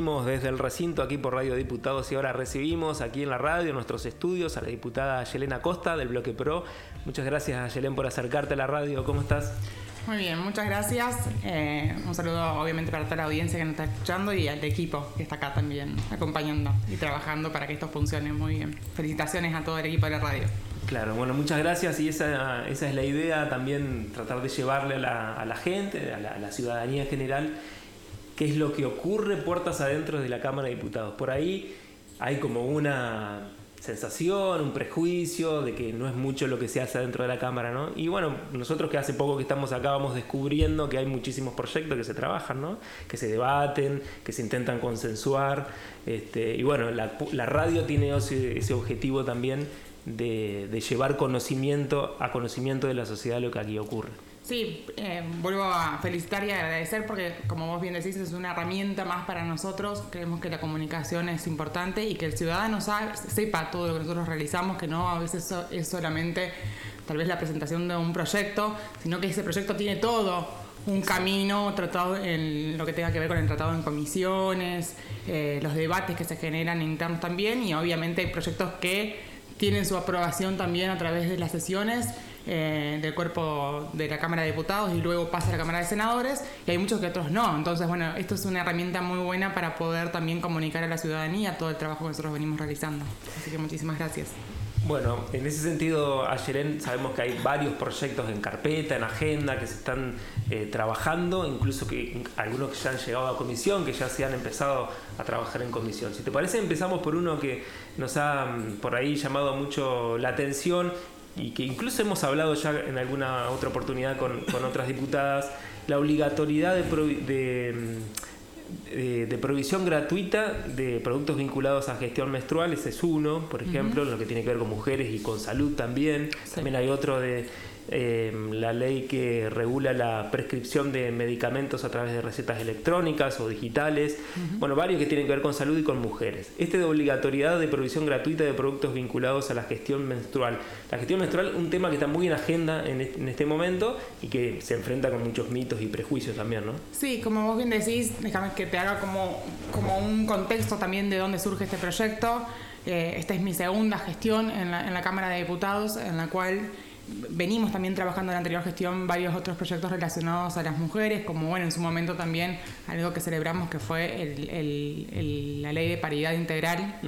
desde el recinto aquí por Radio Diputados y ahora recibimos aquí en la radio, en nuestros estudios, a la diputada Yelena Costa del Bloque Pro. Muchas gracias, Yelena, por acercarte a la radio. ¿Cómo estás? Muy bien, muchas gracias. Eh, un saludo obviamente para toda la audiencia que nos está escuchando y al equipo que está acá también acompañando y trabajando para que esto funcione muy bien. Felicitaciones a todo el equipo de la radio. Claro, bueno, muchas gracias y esa, esa es la idea también, tratar de llevarle a la, gente, a la, ciudadanía en general, qué es lo que ocurre puertas adentro de la Cámara de Diputados. Por ahí hay como una sensación, un prejuicio de que no es mucho lo que se hace dentro de la Cámara, ¿no? Y bueno, nosotros que hace poco que estamos acá vamos descubriendo que hay muchísimos proyectos que se trabajan, ¿no? Que se debaten, que se intentan consensuar, este, y bueno, la, radio tiene ese, ese objetivo también de, llevar conocimiento a conocimiento de la sociedad lo que aquí ocurre. Sí, eh, vuelvo a felicitar y agradecer porque, como vos bien decís, es una herramienta más para nosotros. Creemos que la comunicación es importante y que el ciudadano sepa todo lo que nosotros realizamos, que no a veces es solamente tal vez la presentación de un proyecto, sino que ese proyecto tiene todo un camino tratado en lo que tenga que ver con el tratado en comisiones, eh, los debates que se generan internos también y obviamente hay proyectos que tienen su aprobación también a través de las sesiones eh, del cuerpo de la Cámara de Diputados y luego pasa a la Cámara de Senadores y hay muchos que otros no. Entonces, bueno, esto es una herramienta muy buena para poder también comunicar a la ciudadanía todo el trabajo que nosotros venimos realizando. Así que muchísimas gracias. Bueno, en ese sentido, Ayeren, sabemos que hay varios proyectos en carpeta, en agenda, que se están eh, trabajando, incluso que algunos que ya han llegado a comisión, que ya se han empezado a trabajar en comisión. Si te parece, empezamos por uno que nos ha mm, por ahí llamado mucho la atención y que incluso hemos hablado ya en alguna otra oportunidad con, otras diputadas, la obligatoriedad de eh, de provisión gratuita de productos vinculados a gestión menstrual, ese es uno, por ejemplo, lo que tiene que ver con mujeres y con salud también. También hay otro de Em, la ley que regula la prescripción de medicamentos a través de recetas electrónicas o digitales, bueno, varios que tienen que ver con salud y con mujeres. Este de obligatoriedad de provisión gratuita de productos vinculados a la gestión menstrual. La gestión menstrual, un tema que está muy en agenda en este, momento y que se enfrenta con muchos mitos y prejuicios también, ¿no? Sí, como vos bien decís, déjame que te haga como, como un contexto también de dónde surge este proyecto. Eh, esta es mi segunda gestión en la, en la Cámara de Diputados, en la cual venimos también trabajando en la anterior gestión varios otros proyectos relacionados a las mujeres, como bueno, en su momento también algo que celebramos que fue la ley de paridad integral,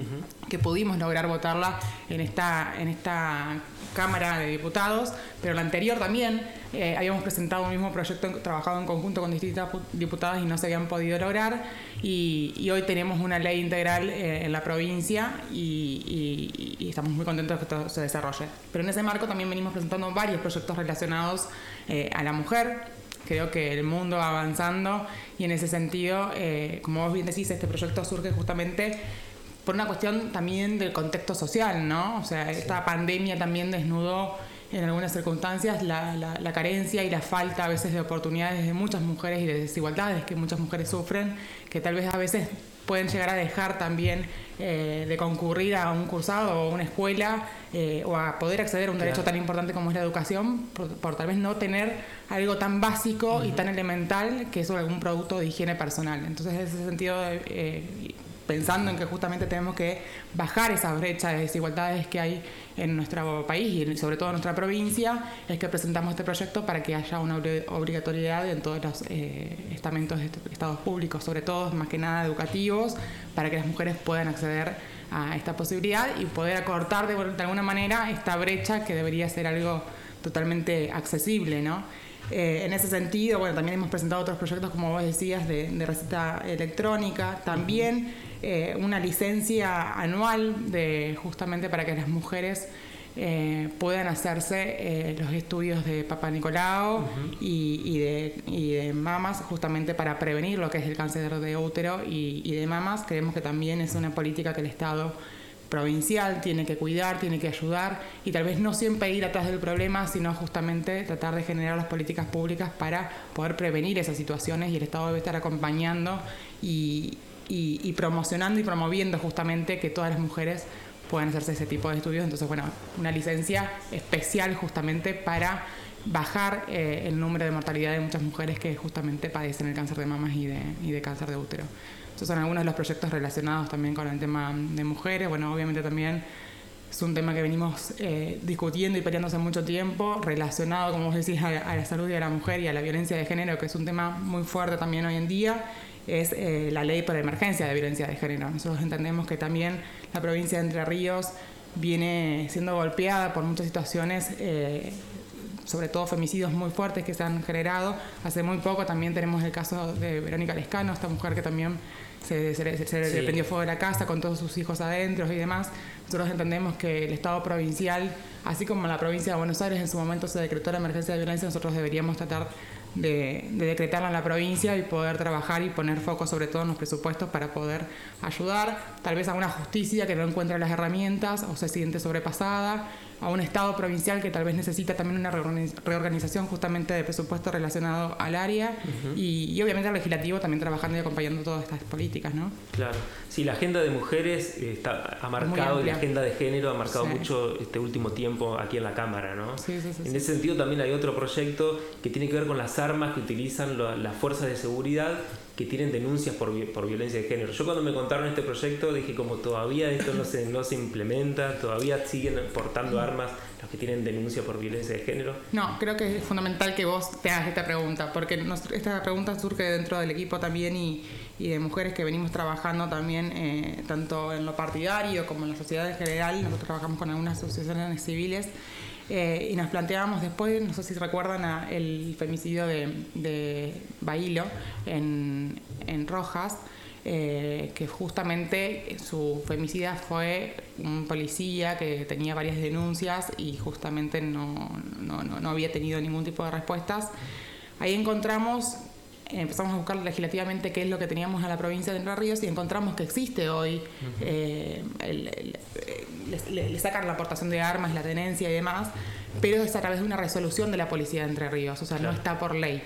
que pudimos lograr votarla en esta, en esta Cámara de Diputados, pero la anterior también eh, habíamos presentado un mismo proyecto trabajado en conjunto con distintas diputadas y no se habían podido lograr. Y, hoy tenemos una ley integral eh, en la provincia y, estamos muy contentos de que esto se desarrolle. Pero en ese marco también venimos presentando varios proyectos relacionados eh, a la mujer. Creo que el mundo va avanzando y en ese sentido, como vos bien decís, este proyecto surge justamente por una cuestión también del contexto social, ¿no? O sea, esta pandemia también desnudó en algunas circunstancias la, la, carencia y la falta a veces de oportunidades de muchas mujeres y de desigualdades que muchas mujeres sufren, que tal vez a veces pueden llegar a dejar también eh, de concurrir a un cursado o una escuela eh, o a poder acceder a un derecho tan importante como es la educación por, tal vez no tener algo tan básico y tan elemental que es algún producto de higiene personal. Entonces, en ese sentido, eh, pensando en que justamente tenemos que bajar esa brecha de desigualdades que hay en nuestro país y sobre todo en nuestra provincia, es que presentamos este proyecto para que haya una obligatoriedad en todos los eh, estamentos de estados públicos, sobre todo más que nada educativos, para que las mujeres puedan acceder a esta posibilidad y poder acortar de, alguna manera esta brecha que debería ser algo totalmente accesible, ¿no? Eh, en ese sentido, bueno, también hemos presentado otros proyectos, como vos decías, de, de receta electrónica, también eh, una licencia anual de justamente para que las mujeres eh, puedan hacerse los estudios de Papá Nicolau y, de, y, de, mamas, justamente para prevenir lo que es el cáncer de útero y, y, de mamas. Creemos que también es una política que el Estado provincial tiene que cuidar, tiene que ayudar y tal vez no siempre ir atrás del problema, sino justamente tratar de generar las políticas públicas para poder prevenir esas situaciones y el Estado debe estar acompañando y, y, promocionando y promoviendo justamente que todas las mujeres puedan hacerse ese tipo de estudios. Entonces, bueno, una licencia especial justamente para bajar eh, el número de mortalidad de muchas mujeres que justamente padecen el cáncer de mamas y de, y de cáncer de útero. Estos son algunos de los proyectos relacionados también con el tema de mujeres. Bueno, obviamente también es un tema que venimos eh, discutiendo y peleando hace mucho tiempo, relacionado, como vos decís, a, la salud de la mujer y a la violencia de género, que es un tema muy fuerte también hoy en día, es eh, la ley por emergencia de violencia de género. Nosotros entendemos que también la provincia de Entre Ríos viene siendo golpeada por muchas situaciones. Eh, sobre todo femicidios muy fuertes que se han generado. Hace muy poco también tenemos el caso de Verónica Lescano, esta mujer que también se, se, se, le fuego de la casa con todos sus hijos adentro y demás. Nosotros entendemos que el Estado provincial, así como la provincia de Buenos Aires en su momento se decretó la emergencia de violencia, nosotros deberíamos tratar de, decretarla en la provincia y poder trabajar y poner foco sobre todo en los presupuestos para poder ayudar tal vez a una justicia que no encuentra las herramientas o se siente sobrepasada a un Estado provincial que tal vez necesita también una reorganización justamente de presupuesto relacionado al área y, obviamente al legislativo también trabajando y acompañando todas estas políticas, ¿no? Claro. Sí, la agenda de mujeres está, ha marcado y la agenda de género ha marcado mucho este último tiempo aquí en la Cámara, ¿no? Sí, sí, en ese sentido también hay otro proyecto que tiene que ver con las armas que utilizan las fuerzas de seguridad que tienen denuncias por, por violencia de género. Yo cuando me contaron este proyecto dije como todavía esto no se, no se implementa, todavía siguen portando armas los que tienen denuncia por violencia de género. No, creo que es fundamental que vos te hagas esta pregunta, porque esta pregunta surge dentro del equipo también y, y de mujeres que venimos trabajando también eh, tanto en lo partidario como en la sociedad en general. Nosotros trabajamos con algunas asociaciones civiles eh, y nos planteábamos después, no sé si recuerdan el femicidio de, de Bailo en, en Rojas, eh, que justamente su femicida fue un policía que tenía varias denuncias y justamente no, no, no, había tenido ningún tipo de respuestas. Ahí encontramos empezamos a buscar legislativamente qué es lo que teníamos en la provincia de Entre Ríos y encontramos que existe hoy, eh, le, sacan la aportación de armas, la tenencia y demás, pero es a través de una resolución de la policía de Entre Ríos, o sea, no está por ley.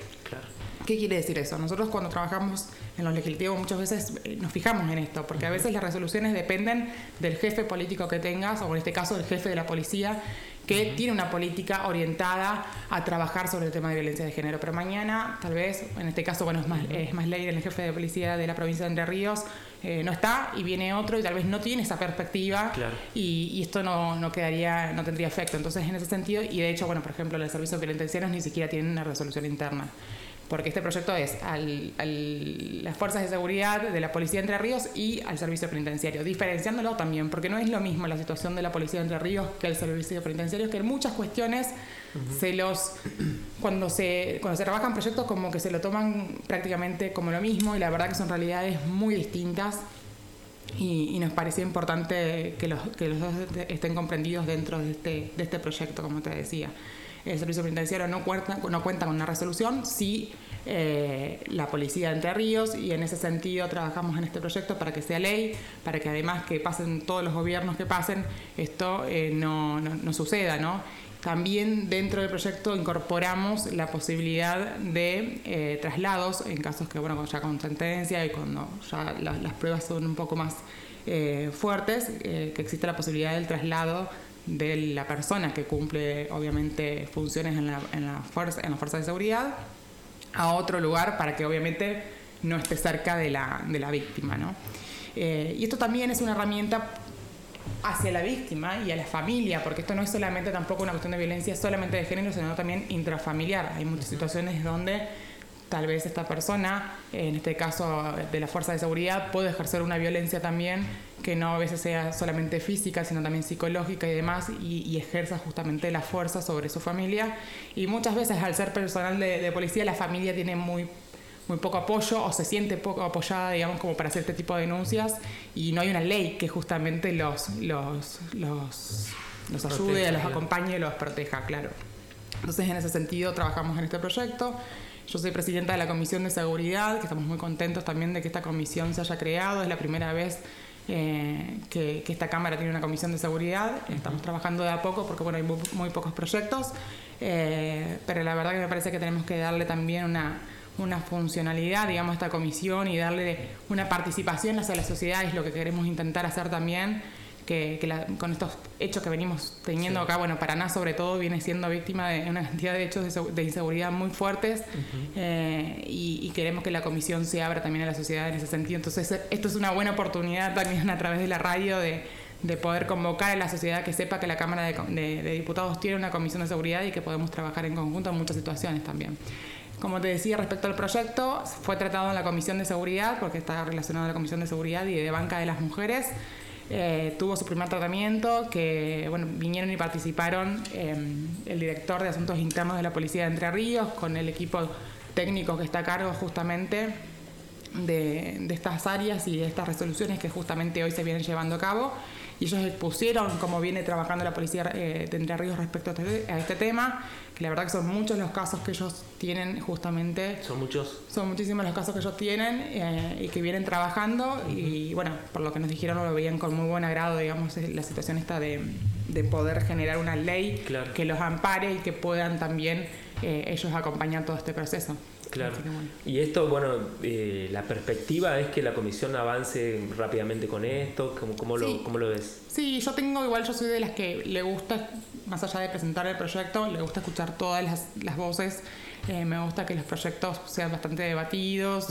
¿Qué quiere decir eso? Nosotros cuando trabajamos en los legislativos muchas veces eh, nos fijamos en esto, porque a veces las resoluciones dependen del jefe político que tengas, o en este caso del jefe de la policía, que tiene una política orientada a trabajar sobre el tema de violencia de género. Pero mañana, tal vez, en este caso, bueno, es más, es más ley el jefe de policía de la provincia de Entre Ríos, eh, no está y viene otro y tal vez no tiene esa perspectiva y, esto no, no, quedaría, no tendría efecto. Entonces, en ese sentido, y de hecho, bueno, por ejemplo, los servicios penitenciarios ni siquiera tienen una resolución interna porque este proyecto es a las fuerzas de seguridad de la Policía de Entre Ríos y al servicio penitenciario, diferenciándolo también, porque no es lo mismo la situación de la Policía de Entre Ríos que el servicio penitenciario, que en muchas cuestiones se los cuando se cuando se trabajan proyectos como que se lo toman prácticamente como lo mismo y la verdad que son realidades muy distintas y, nos parecía importante que los, que los dos estén comprendidos dentro de este, de este proyecto, como te decía el servicio penitenciario no cuenta, no cuenta con una resolución, sí eh, la policía de Entre Ríos y en ese sentido trabajamos en este proyecto para que sea ley, para que además que pasen todos los gobiernos que pasen, esto eh, no, no, suceda, ¿no? También dentro del proyecto incorporamos la posibilidad de eh, traslados en casos que, bueno, ya con sentencia y cuando ya las pruebas son un poco más fuertes, que existe la posibilidad del traslado de la persona que cumple obviamente funciones en la, en la, fuerza, en la fuerza de seguridad a otro lugar para que obviamente no esté cerca de la, de la víctima. ¿no? Eh, y esto también es una herramienta hacia la víctima y a la familia, porque esto no es solamente tampoco una cuestión de violencia solamente de género, sino también intrafamiliar. Hay muchas situaciones donde tal vez esta persona, en este caso de la fuerza de seguridad, puede ejercer una violencia también que no a veces sea solamente física, sino también psicológica y demás, y, ejerza justamente la fuerza sobre su familia. Y muchas veces al ser personal de, policía, la familia tiene muy muy poco apoyo o se siente poco apoyada, digamos, como para hacer este tipo de denuncias y no hay una ley que justamente los, los, los, los ayude, los acompañe y los proteja, claro. Entonces, en ese sentido, trabajamos en este proyecto. Yo soy presidenta de la Comisión de Seguridad, que estamos muy contentos también de que esta comisión se haya creado. Es la primera vez eh, que, esta Cámara tiene una comisión de seguridad. Estamos trabajando de a poco porque bueno, hay muy, pocos proyectos, eh, pero la verdad que me parece que tenemos que darle también una, una funcionalidad, digamos, a esta comisión y darle una participación hacia la sociedad, es lo que queremos intentar hacer también que, con estos hechos que venimos teniendo acá, bueno, Paraná sobre todo viene siendo víctima de una cantidad de hechos de, inseguridad muy fuertes eh, y, queremos que la comisión se abra también a la sociedad en ese sentido. Entonces, esto es una buena oportunidad también a través de la radio de, poder convocar a la sociedad que sepa que la Cámara de, Diputados tiene una comisión de seguridad y que podemos trabajar en conjunto en muchas situaciones también. Como te decía respecto al proyecto, fue tratado en la Comisión de Seguridad, porque está relacionado a la Comisión de Seguridad y de Banca de las Mujeres. Eh, tuvo su primer tratamiento, que bueno, vinieron y participaron em, el director de Asuntos Internos de la Policía de Entre Ríos, con el equipo técnico que está a cargo justamente de, estas áreas y de estas resoluciones que justamente hoy se vienen llevando a cabo. Y ellos expusieron cómo viene trabajando la policía eh, de Entre Ríos respecto a este, a este, tema, que la verdad que son muchos los casos que ellos tienen justamente. ¿Son muchos? Son muchísimos los casos que ellos tienen eh, y que vienen trabajando. Y bueno, por lo que nos dijeron, lo veían con muy buen agrado, digamos, la situación esta de, de poder generar una ley que los ampare y que puedan también eh, ellos acompañar todo este proceso. Claro. Y esto, bueno, eh, la perspectiva es que la comisión avance rápidamente con esto. ¿Cómo, cómo, lo, ¿Cómo lo ves? Sí, yo tengo igual, yo soy de las que le gusta, más allá de presentar el proyecto, le gusta escuchar todas las, las voces. Eh, me gusta que los proyectos sean bastante debatidos.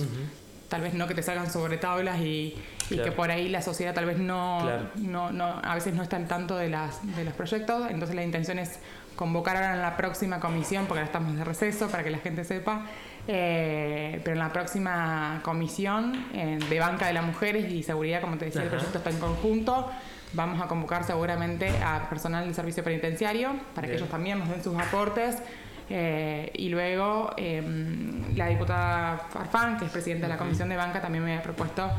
Tal vez no que te salgan sobre tablas y, que por ahí la sociedad tal vez no, no, no, a veces no está al tanto de, las, de los proyectos. Entonces la intención es convocar ahora en la próxima comisión, porque ahora estamos de receso para que la gente sepa, eh, pero en la próxima comisión eh, de banca de las mujeres y seguridad, como te decía, el proyecto está en conjunto. Vamos a convocar seguramente a personal del servicio penitenciario para que ellos también nos den sus aportes. Eh, y luego em, la diputada Farfán, que es presidenta de la Comisión de Banca, también me ha propuesto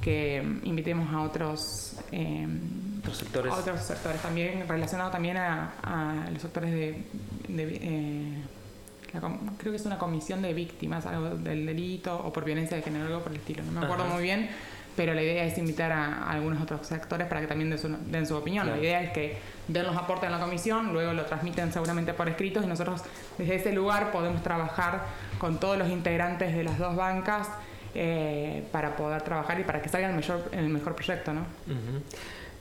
que invitemos a otros, em, otros sectores. otros sectores también, relacionados también a, los sectores de creo que es una comisión de víctimas algo del delito o por violencia de género, algo por el estilo. No me acuerdo muy bien, pero la idea es invitar a, algunos otros sectores para que también den su, opinión. La idea es que den los aportes en la comisión, luego lo transmiten seguramente por escritos y nosotros desde ese lugar podemos trabajar con todos los integrantes de las dos bancas eh, para poder trabajar y para que salga el mejor, el mejor proyecto. ¿no?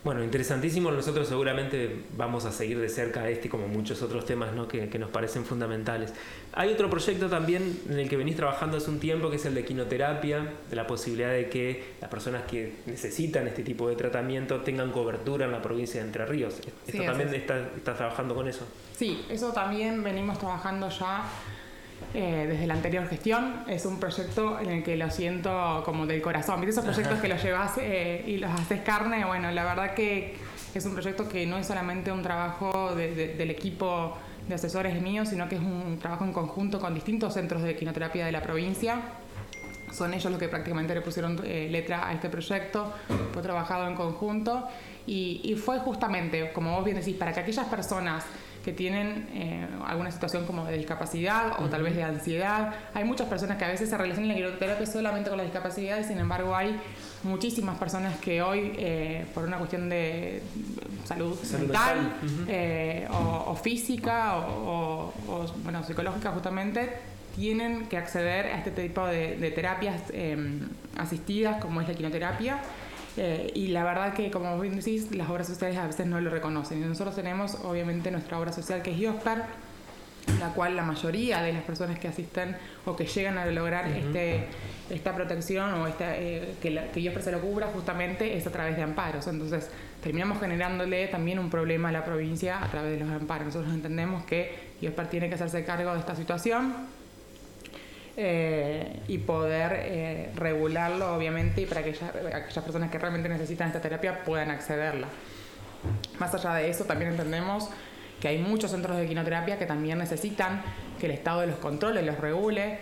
Bueno, interesantísimo. Nosotros seguramente vamos a seguir de cerca este como muchos otros temas ¿no? que, nos parecen fundamentales. Hay otro proyecto también en el que venís trabajando hace un tiempo, que es el de quinoterapia, de la posibilidad de que las personas que necesitan este tipo de tratamiento tengan cobertura en la provincia de Entre Ríos. ¿Esto también está, está trabajando con eso? Sí, eso también venimos trabajando ya eh, desde la anterior gestión. Es un proyecto en el que lo siento como del corazón. ¿Viste esos proyectos que los llevas eh, y los haces carne? Bueno, la verdad que es un proyecto que no es solamente un trabajo del equipo de asesores míos, sino que es un trabajo en conjunto con distintos centros de quinoterapia de la provincia. Son ellos los que prácticamente le pusieron eh, letra a este proyecto. Fue trabajado en conjunto y, y fue justamente, como vos bien decís, para que aquellas personas que tienen eh, alguna situación como de discapacidad o tal vez de ansiedad. Hay muchas personas que a veces se relacionan la quiroterapia solamente con la discapacidad y sin embargo hay muchísimas personas que hoy, eh, por una cuestión de salud, mental, eh, o, física o, bueno, psicológica justamente, tienen que acceder a este tipo de, de terapias asistidas como es la quinoterapia eh, y la verdad que, como bien decís, las obras sociales a veces no lo reconocen. Y nosotros tenemos, obviamente, nuestra obra social que es IOSPAR, la cual la mayoría de las personas que asisten o que llegan a lograr este, esta protección o esta, eh, que, la, que se lo cubra justamente es a través de amparos. Entonces terminamos generándole también un problema a la provincia a través de los amparos. Nosotros entendemos que IOSPAR tiene que hacerse cargo de esta situación eh, y poder eh, regularlo, obviamente, y para que aquellas personas que realmente necesitan esta terapia puedan accederla. Más allá de eso, también entendemos que hay muchos centros de quinoterapia que también necesitan que el Estado los controle, los regule,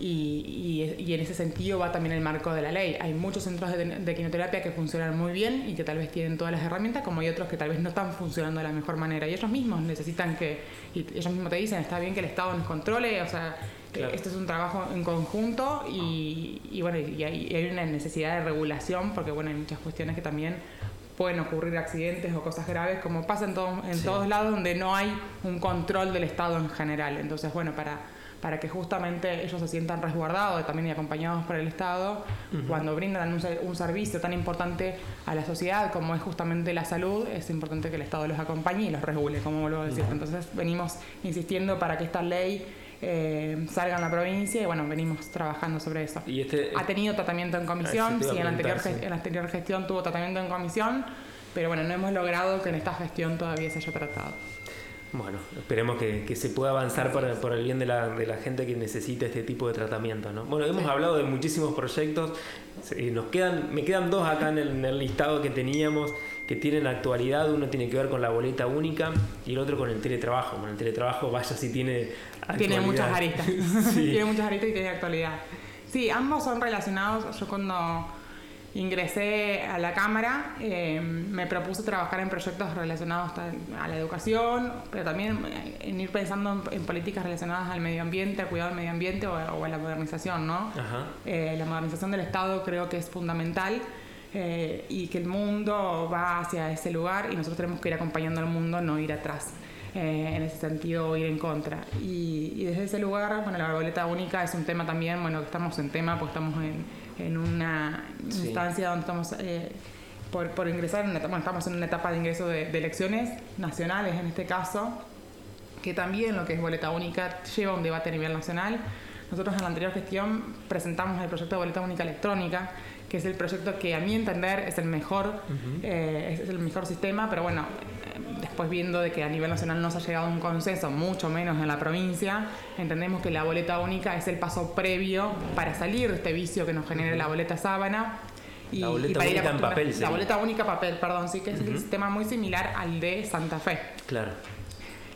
y, y, en ese sentido va también el marco de la ley. Hay muchos centros de, de, quinoterapia que funcionan muy bien y que tal vez tienen todas las herramientas, como hay otros que tal vez no están funcionando de la mejor manera. Y ellos mismos necesitan que, y ellos mismos te dicen, está bien que el Estado nos controle, o sea, esto es un trabajo en conjunto y, bueno, y hay, una necesidad de regulación porque bueno, hay muchas cuestiones que también pueden ocurrir accidentes o cosas graves, como pasa en, en todos lados donde no hay un control del Estado en general. Entonces, bueno, para, para que justamente ellos se sientan resguardados también y acompañados por el Estado cuando brindan un, servicio tan importante a la sociedad como es justamente la salud, es importante que el Estado los acompañe y los regule, como vuelvo a decir. Entonces venimos insistiendo para que esta ley eh, salga en la provincia y bueno, venimos trabajando sobre eso. ¿Y este, ha tenido tratamiento en comisión, sí, en la, anterior, en la anterior gestión tuvo tratamiento en comisión, pero bueno, no hemos logrado que en esta gestión todavía se haya tratado. Bueno, esperemos que, se pueda avanzar por, por, el bien de la, de la, gente que necesita este tipo de tratamiento. ¿no? Bueno, hemos hablado de muchísimos proyectos, nos quedan, me quedan dos acá en el, listado que teníamos que tienen actualidad. Uno tiene que ver con la boleta única y el otro con el teletrabajo. Bueno, el teletrabajo, vaya si tiene actualidad. Tiene muchas aristas. tiene muchas aristas y tiene actualidad. Sí, ambos son relacionados. Yo cuando ingresé a la Cámara, eh, me propuse trabajar en proyectos relacionados a la educación, pero también en ir pensando en, políticas relacionadas al medio ambiente, al cuidado del medio ambiente o, a la modernización, ¿no? Eh, la modernización del Estado creo que es fundamental. Eh, y que el mundo va hacia ese lugar y nosotros tenemos que ir acompañando al mundo, no ir atrás. en ese sentido, ir en contra. Y, y, desde ese lugar, bueno, la boleta única es un tema también, bueno, que estamos en tema, pues estamos en, en una instancia donde estamos eh, por, ingresar, en estamos en una etapa de ingreso de, elecciones nacionales en este caso, que también lo que es boleta única lleva un debate a nivel nacional. Nosotros en la anterior gestión presentamos el proyecto de boleta única electrónica, que es el proyecto que a mi entender es el mejor, eh, es el mejor sistema, pero bueno, después viendo de que a nivel nacional no se ha llegado a un consenso, mucho menos en la provincia, entendemos que la boleta única es el paso previo para salir de este vicio que nos genera la boleta sábana. Y, la boleta única en papel. La boleta única papel, perdón, sí que es un sistema muy similar al de Santa Fe. Claro.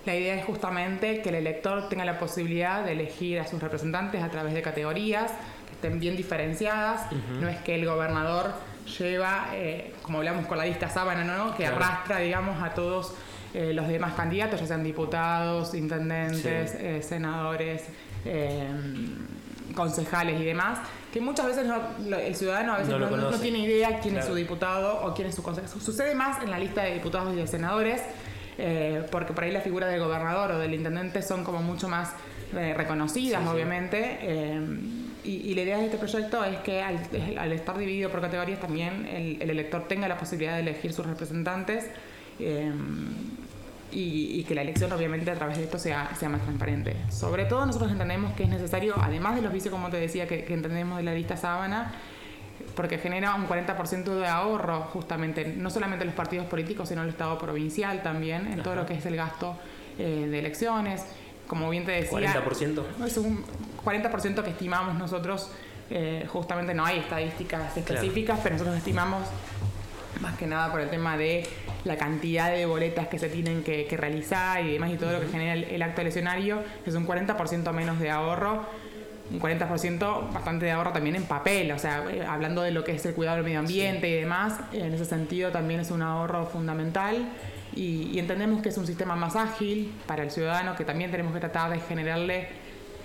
La idea es justamente que el elector tenga la posibilidad de elegir a sus representantes a través de categorías que estén bien diferenciadas. No es que el gobernador lleva, eh, como hablamos con la lista sábana, ¿no? que arrastra, digamos, a todos eh, los demás candidatos, ya sean diputados, intendentes, eh, senadores, concejales y demás, que muchas veces el ciudadano a veces no, tiene idea quién es su diputado o quién es su concejal. Sucede más en la lista de diputados y de senadores, porque por ahí la figura del gobernador o del intendente son como mucho más reconocidas, obviamente. Y, la idea de este proyecto es que al, estar dividido por categorías también el, elector tenga la posibilidad de elegir sus representantes em, y, que la elección obviamente a través de esto sea, sea más transparente. Sobre todo nosotros entendemos que es necesario, además de los vicios como te decía que, entendemos de la lista sábana, porque genera un 40% de ahorro justamente, no solamente los partidos políticos, sino el Estado provincial también, en todo lo que es el gasto eh, de elecciones como bien te decía. ¿40%? Es un 40% que estimamos nosotros. Eh, justamente no hay estadísticas específicas, pero nosotros estimamos más que nada por el tema de la cantidad de boletas que se tienen que, realizar y demás y todo lo que genera el, acto eleccionario, es un 40% menos de ahorro, un 40% bastante de ahorro también en papel, o sea, eh, hablando de lo que es el cuidado del medio ambiente y demás, en ese sentido también es un ahorro fundamental y, entendemos que es un sistema más ágil para el ciudadano, que también tenemos que tratar de generarle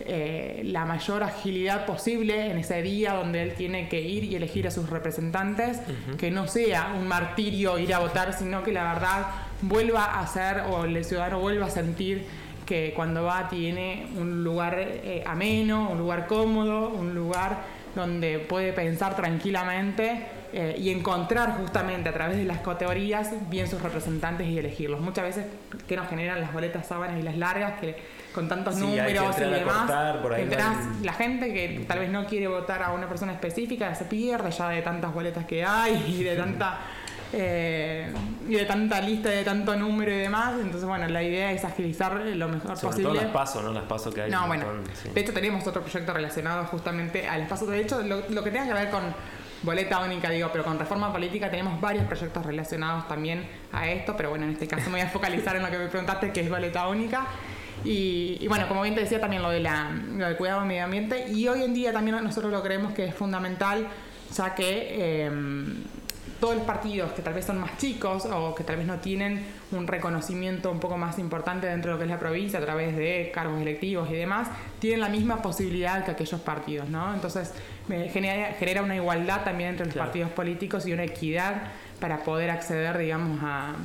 eh, la mayor agilidad posible en ese día donde él tiene que ir y elegir a sus representantes, que no sea un martirio ir a votar, sino que la verdad vuelva a ser o el ciudadano vuelva a sentir que cuando va tiene un lugar eh, ameno, un lugar cómodo, un lugar donde puede pensar tranquilamente eh, y encontrar justamente a través de las categorías bien sus representantes y elegirlos. Muchas veces que nos generan las boletas sábanas y las largas que con tantos números y demás, la gente que tal vez no quiere votar a una persona específica se pierde ya de tantas boletas que hay y de tanta eh, y de tanta lista, de tanto número y demás. Entonces, bueno, la idea es agilizar lo mejor posible. Todo las pasos, ¿no? Las pasos que hay. No, bueno. De hecho, tenemos otro proyecto relacionado justamente al espacio. De hecho, lo, lo que tenga que ver con boleta única, digo, pero con reforma política tenemos varios proyectos relacionados también a esto, pero bueno, en este caso me voy a focalizar en lo que me preguntaste, que es boleta única. Y, bueno, como bien te decía, también lo, de la, lo del cuidado del medio ambiente. Y hoy en día también nosotros lo creemos que es fundamental, ya que em, todos los partidos que tal vez son más chicos o que tal vez no tienen un reconocimiento un poco más importante dentro de lo que es la provincia a través de cargos electivos y demás, tienen la misma posibilidad que aquellos partidos, ¿no? Entonces, genera, genera una igualdad también entre los partidos políticos y una equidad para poder acceder, digamos, a,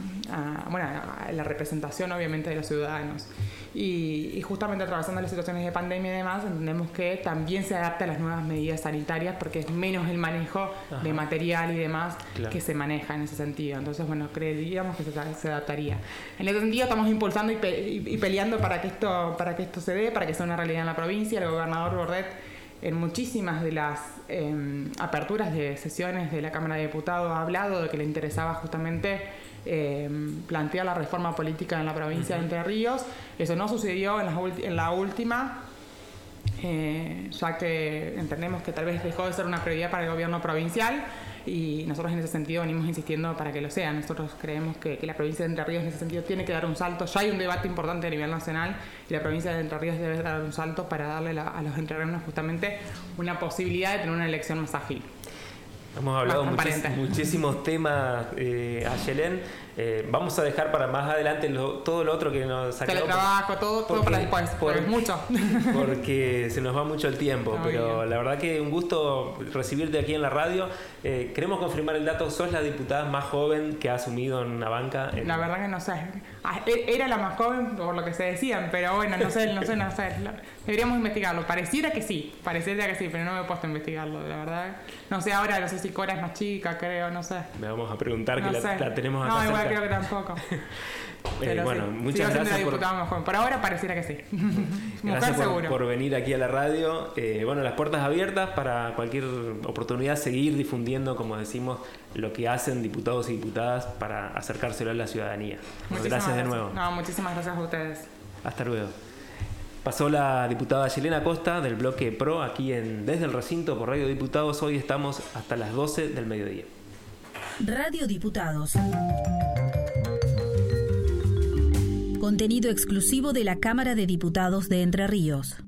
bueno, a la representación, obviamente, de los ciudadanos. Y, justamente atravesando las situaciones de pandemia y demás, entendemos que también se adapta a las nuevas medidas sanitarias porque es menos el manejo de material y demás que se maneja en ese sentido. Entonces, bueno, creeríamos que se, adaptaría. En ese sentido, estamos impulsando y, y, peleando para que, esto, para que esto se dé, para que sea una realidad en la provincia. El gobernador Bordet en muchísimas de las em, aperturas de sesiones de la Cámara de Diputados ha hablado de que le interesaba justamente em, plantear la reforma política en la provincia de Entre Ríos. Eso no sucedió en la, en la última, eh, ya que entendemos que tal vez dejó de ser una prioridad para el gobierno provincial y nosotros en ese sentido venimos insistiendo para que lo sea. Nosotros creemos que, la provincia de Entre Ríos en ese sentido tiene que dar un salto. Ya hay un debate importante a nivel nacional y la provincia de Entre Ríos debe dar un salto para darle a los entrerrianos justamente una posibilidad de tener una elección más ágil. Hemos hablado muchísimos temas eh, a Yelén. Eh, vamos a dejar para más adelante todo lo otro que nos ha trabajo todo, todo para después, es mucho. Porque se nos va mucho el tiempo, pero la verdad que un gusto recibirte aquí en la radio. Eh, queremos confirmar el dato, sos la diputada más joven que ha asumido en una banca. La verdad que no sé. Ah, e-, era la más joven por lo que se decían, pero bueno, no sé, no sé, no sé. Deberíamos investigarlo. Pareciera que sí, pareciera que sí, pero no me he puesto a investigarlo, la verdad. No sé, ahora no sé si Cora es más chica, creo, no sé. Me vamos a preguntar que la, tenemos acá. No, creo que tampoco. Eh, bueno, muchas gracias por... por ahora pareciera que sí. gracias por, por, venir aquí a la radio. Eh, bueno, las puertas abiertas para cualquier oportunidad seguir difundiendo, como decimos, lo que hacen diputados y diputadas para acercárselo a la ciudadanía. gracias, de nuevo. No, muchísimas gracias a ustedes. Hasta luego. Pasó la diputada Yelena Costa del bloque PRO aquí en Desde el Recinto por Radio Diputados. Hoy estamos hasta las 12 del mediodía. Radio Diputados. Contenido exclusivo de la Cámara de Diputados de Entre Ríos.